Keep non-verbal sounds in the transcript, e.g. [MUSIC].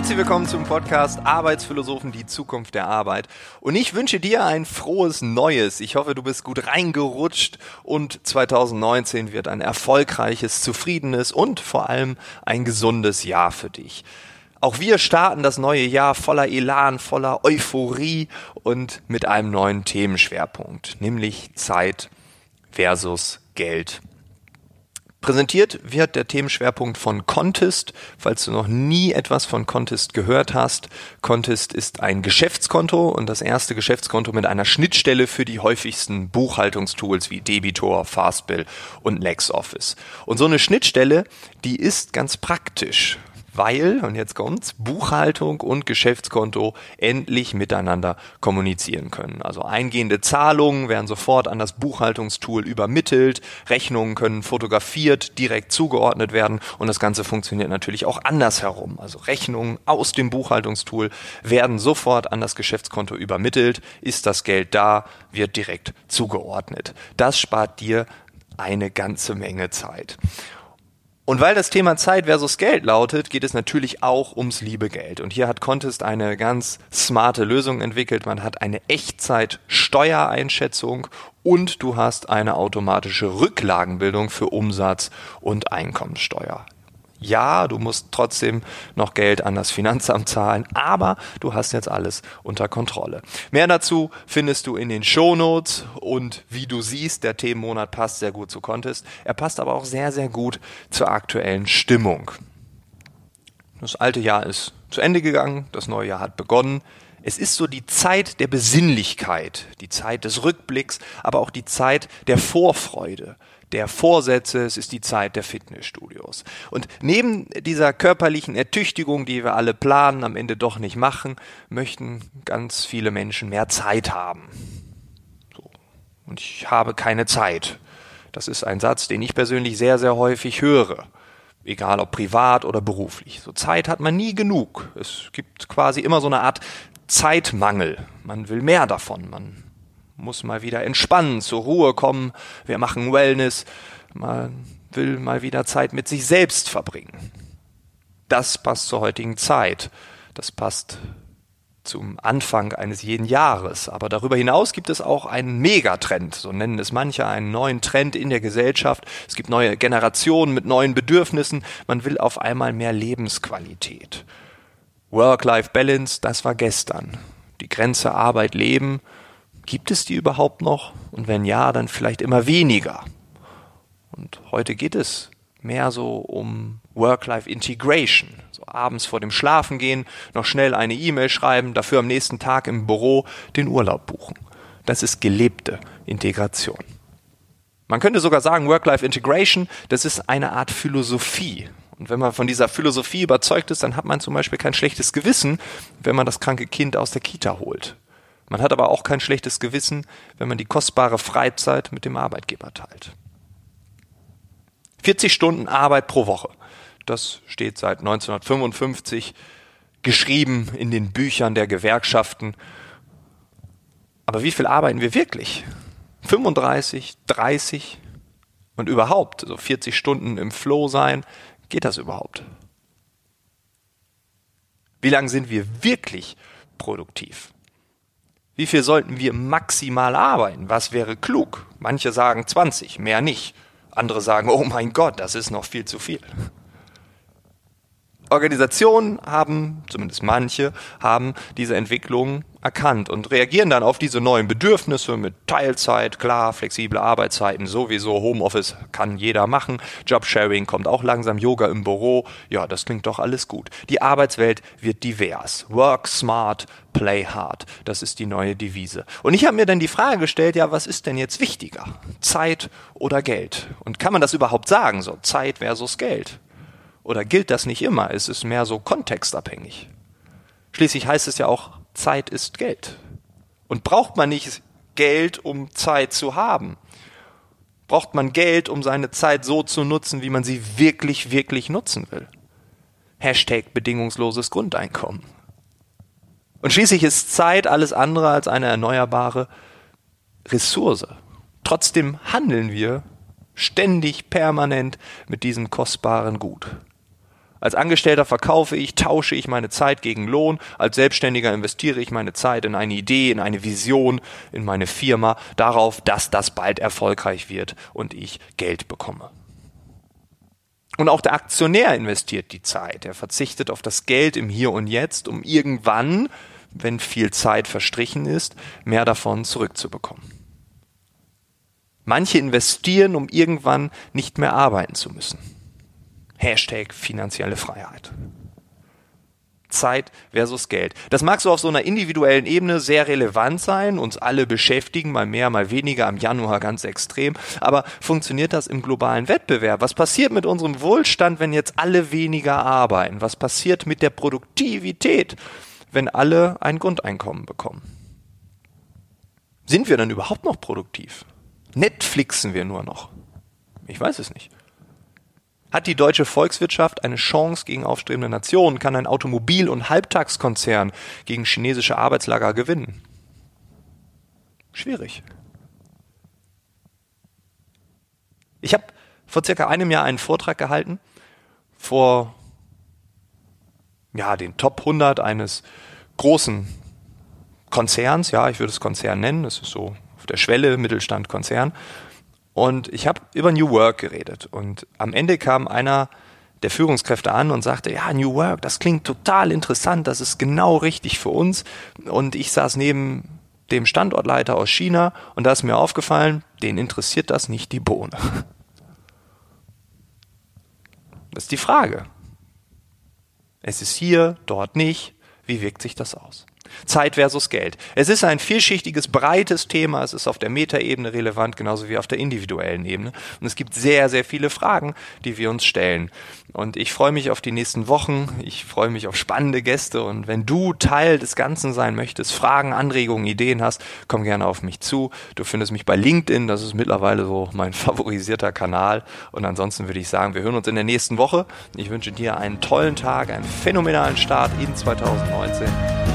Herzlich willkommen zum Podcast Arbeitsphilosophen, die Zukunft der Arbeit. Und ich wünsche dir ein frohes Neues. Ich hoffe, du bist gut reingerutscht und 2019 wird ein erfolgreiches, zufriedenes und vor allem ein gesundes Jahr für dich. Auch wir starten das neue Jahr voller Elan, voller Euphorie und mit einem neuen Themenschwerpunkt, nämlich Zeit versus Geld. Präsentiert wird der Themenschwerpunkt von Contest. Falls du noch nie etwas von Contest gehört hast, Contest ist ein Geschäftskonto und das erste Geschäftskonto mit einer Schnittstelle für die häufigsten Buchhaltungstools wie Debitor, Fastbill und LexOffice. Und so eine Schnittstelle, die ist ganz praktisch, weil, und jetzt kommt's, Buchhaltung und Geschäftskonto endlich miteinander kommunizieren können. Also eingehende Zahlungen werden sofort an das Buchhaltungstool übermittelt, Rechnungen können fotografiert, direkt zugeordnet werden und das Ganze funktioniert natürlich auch andersherum. Also Rechnungen aus dem Buchhaltungstool werden sofort an das Geschäftskonto übermittelt, ist das Geld da, wird direkt zugeordnet. Das spart dir eine ganze Menge Zeit. Und weil das Thema Zeit versus Geld lautet, geht es natürlich auch ums liebe Geld. Und hier hat Contest eine ganz smarte Lösung entwickelt. Man hat eine Echtzeit-Steuereinschätzung und du hast eine automatische Rücklagenbildung für Umsatz und Einkommensteuer ja, du musst trotzdem noch Geld an das Finanzamt zahlen, aber du hast jetzt alles unter Kontrolle. Mehr dazu findest du in den Shownotes und wie du siehst, der Themenmonat passt sehr gut zu Contest. Er passt aber auch sehr, sehr gut zur aktuellen Stimmung. Das alte Jahr ist zu Ende gegangen, das neue Jahr hat begonnen. Es ist so die Zeit der Besinnlichkeit, die Zeit des Rückblicks, aber auch die Zeit der Vorfreude, der Vorsätze, es ist die Zeit der Fitnessstudios. Und neben dieser körperlichen Ertüchtigung, die wir alle planen, am Ende doch nicht machen, möchten ganz viele Menschen mehr Zeit haben. So. Und ich habe keine Zeit. Das ist ein Satz, den ich persönlich sehr, sehr häufig höre. Egal ob privat oder beruflich. So Zeit hat man nie genug. Es gibt quasi immer so eine Art Zeitmangel. Man will mehr davon. Man muss mal wieder entspannen, zur Ruhe kommen. Wir machen Wellness. Man will mal wieder Zeit mit sich selbst verbringen. Das passt zur heutigen Zeit. Das passt zum Anfang eines jeden Jahres. Aber darüber hinaus gibt es auch einen Megatrend, so nennen es manche, einen neuen Trend in der Gesellschaft. Es gibt neue Generationen mit neuen Bedürfnissen. Man will auf einmal mehr Lebensqualität. Work-Life-Balance, das war gestern. Die Grenze Arbeit-Leben Gibt es die überhaupt noch? Und wenn ja, dann vielleicht immer weniger. Und heute geht es mehr so um Work-Life-Integration. So abends vor dem Schlafengehen noch schnell eine E-Mail schreiben, dafür am nächsten Tag im Büro den Urlaub buchen. Das ist gelebte Integration. Man könnte sogar sagen, Work-Life-Integration, das ist eine Art Philosophie. Und wenn man von dieser Philosophie überzeugt ist, dann hat man zum Beispiel kein schlechtes Gewissen, wenn man das kranke Kind aus der Kita holt. Man hat aber auch kein schlechtes Gewissen, wenn man die kostbare Freizeit mit dem Arbeitgeber teilt. 40 Stunden Arbeit pro Woche. Das steht seit 1955 geschrieben in den Büchern der Gewerkschaften. Aber wie viel arbeiten wir wirklich? 35, 30 und überhaupt, so 40 Stunden im Flow sein, geht das überhaupt? Wie lange sind wir wirklich produktiv? Wie viel sollten wir maximal arbeiten? Was wäre klug? Manche sagen 20, mehr nicht. Andere sagen, oh mein Gott, das ist noch viel zu viel. Organisationen haben, zumindest manche, haben diese Entwicklung erkannt und reagieren dann auf diese neuen Bedürfnisse mit Teilzeit, klar, flexible Arbeitszeiten, sowieso Homeoffice kann jeder machen, Jobsharing kommt auch langsam, Yoga im Büro, ja, das klingt doch alles gut. Die Arbeitswelt wird divers. Work smart, play hard. Das ist die neue Devise. Und ich habe mir dann die Frage gestellt, ja, was ist denn jetzt wichtiger? Zeit oder Geld? Und kann man das überhaupt sagen, so Zeit versus Geld? Oder gilt das nicht immer? Es ist mehr so kontextabhängig. Schließlich heißt es ja auch, Zeit ist Geld. Und braucht man nicht Geld, um Zeit zu haben? Braucht man Geld, um seine Zeit so zu nutzen, wie man sie wirklich, wirklich nutzen will? Hashtag bedingungsloses Grundeinkommen. Und schließlich ist Zeit alles andere als eine erneuerbare Ressource. Trotzdem handeln wir ständig, permanent mit diesem kostbaren Gut. Als Angestellter verkaufe ich, tausche ich meine Zeit gegen Lohn. Als Selbstständiger investiere ich meine Zeit in eine Idee, in eine Vision, in meine Firma, darauf, dass das bald erfolgreich wird und ich Geld bekomme. Und auch der Aktionär investiert die Zeit. Er verzichtet auf das Geld im Hier und Jetzt, um irgendwann, wenn viel Zeit verstrichen ist, mehr davon zurückzubekommen. Manche investieren, um irgendwann nicht mehr arbeiten zu müssen. Hashtag finanzielle Freiheit. Zeit versus Geld. Das mag so auf so einer individuellen Ebene sehr relevant sein, uns alle beschäftigen, mal mehr, mal weniger, am Januar ganz extrem. Aber funktioniert das im globalen Wettbewerb? Was passiert mit unserem Wohlstand, wenn jetzt alle weniger arbeiten? Was passiert mit der Produktivität, wenn alle ein Grundeinkommen bekommen? Sind wir dann überhaupt noch produktiv? Netflixen wir nur noch? Ich weiß es nicht. Hat die deutsche Volkswirtschaft eine Chance gegen aufstrebende Nationen? Kann ein Automobil- und Halbtagskonzern gegen chinesische Arbeitslager gewinnen? Schwierig. Ich habe vor circa einem Jahr einen Vortrag gehalten vor ja, den Top 100 eines großen Konzerns. Ja, ich würde es Konzern nennen. Das ist so auf der Schwelle Mittelstand Konzern. Und ich habe über New Work geredet. Und am Ende kam einer der Führungskräfte an und sagte, ja, New Work, das klingt total interessant, das ist genau richtig für uns. Und ich saß neben dem Standortleiter aus China und da ist mir aufgefallen, den interessiert das nicht die Bohne. [LAUGHS] Das ist die Frage. Es ist hier, dort nicht. Wie wirkt sich das aus? Zeit versus Geld. Es ist ein vielschichtiges, breites Thema. Es ist auf der Metaebene relevant, genauso wie auf der individuellen Ebene. Und es gibt sehr, sehr viele Fragen, die wir uns stellen. Und ich freue mich auf die nächsten Wochen. Ich freue mich auf spannende Gäste. Und wenn du Teil des Ganzen sein möchtest, Fragen, Anregungen, Ideen hast, komm gerne auf mich zu. Du findest mich bei LinkedIn. Das ist mittlerweile so mein [LAUGHS] favorisierter Kanal. Und ansonsten würde ich sagen, wir hören uns in der nächsten Woche. Ich wünsche dir einen tollen Tag, einen phänomenalen Start in 2019.